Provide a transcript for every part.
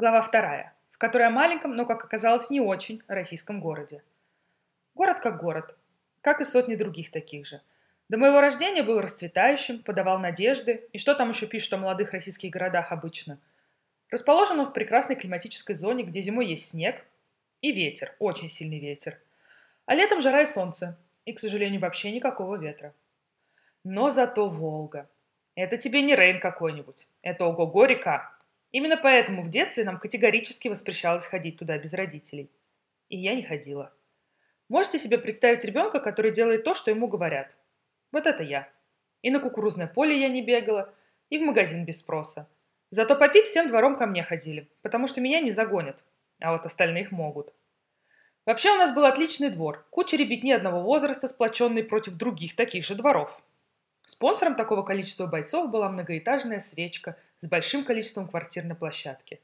Глава вторая, в которой о маленьком, но, как оказалось, не очень российском городе. Город как город, как и сотни других таких же. До моего рождения был расцветающим, подавал надежды, и что там еще пишут о молодых российских городах обычно. Расположен он в прекрасной климатической зоне, где зимой есть снег и ветер, очень сильный ветер. А летом жара и солнце, и, к сожалению, вообще никакого ветра. Но зато Волга. Это тебе не Рейн какой-нибудь. Это ого-го река. Именно поэтому в детстве нам категорически воспрещалось ходить туда без родителей. И я не ходила. Можете себе представить ребенка, который делает то, что ему говорят? Вот это я. И на кукурузное поле я не бегала, и в магазин без спроса. Зато попить всем двором ко мне ходили, потому что меня не загонят, а вот остальных могут. Вообще у нас был отличный двор, куча ребятни одного возраста, сплоченный против других таких же дворов. Спонсором такого количества бойцов была многоэтажная свечка с большим количеством квартир на площадке.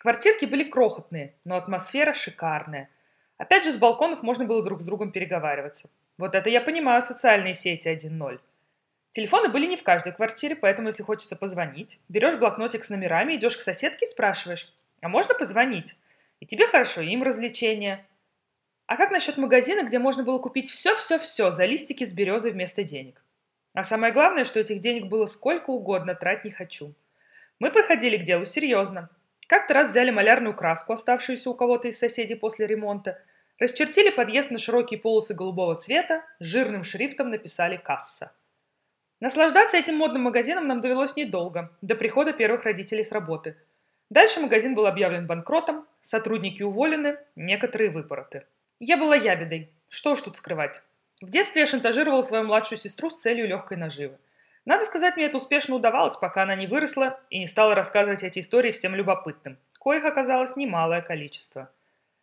Квартирки были крохотные, но атмосфера шикарная. Опять же, с балконов можно было друг с другом переговариваться. Вот это я понимаю социальные сети 1.0. Телефоны были не в каждой квартире, поэтому если хочется позвонить, берешь блокнотик с номерами, идешь к соседке и спрашиваешь, а можно позвонить? И тебе хорошо, и им развлечения. А как насчет магазина, где можно было купить все-все-все за листики с березой вместо денег? А самое главное, что этих денег было сколько угодно, трать не хочу. Мы подходили к делу серьезно. Как-то раз взяли малярную краску, оставшуюся у кого-то из соседей после ремонта, расчертили подъезд на широкие полосы голубого цвета, жирным шрифтом написали «Касса». Наслаждаться этим модным магазином нам довелось недолго, до прихода первых родителей с работы. Дальше магазин был объявлен банкротом, сотрудники уволены, некоторые выпороты. Я была ябедой, что уж тут скрывать. В детстве я шантажировала свою младшую сестру с целью легкой наживы. Надо сказать, мне это успешно удавалось, пока она не выросла и не стала рассказывать эти истории всем любопытным, коих оказалось немалое количество.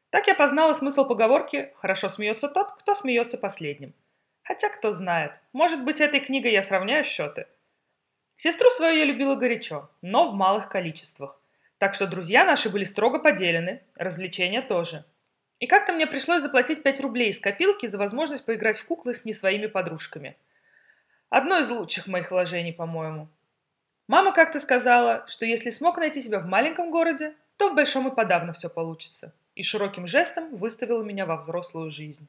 Так я познала смысл поговорки «хорошо смеется тот, кто смеется последним». Хотя, кто знает, может быть, этой книгой я сравняю счеты. Сестру свою я любила горячо, но в малых количествах. Так что друзья наши были строго поделены, развлечения тоже. И как-то мне пришлось заплатить 5 рублей из копилки за возможность поиграть в куклы с не своими подружками. Одно из лучших моих вложений, по-моему. Мама как-то сказала, что если смог найти себя в маленьком городе, то в большом и подавно все получится. И широким жестом выставила меня во взрослую жизнь.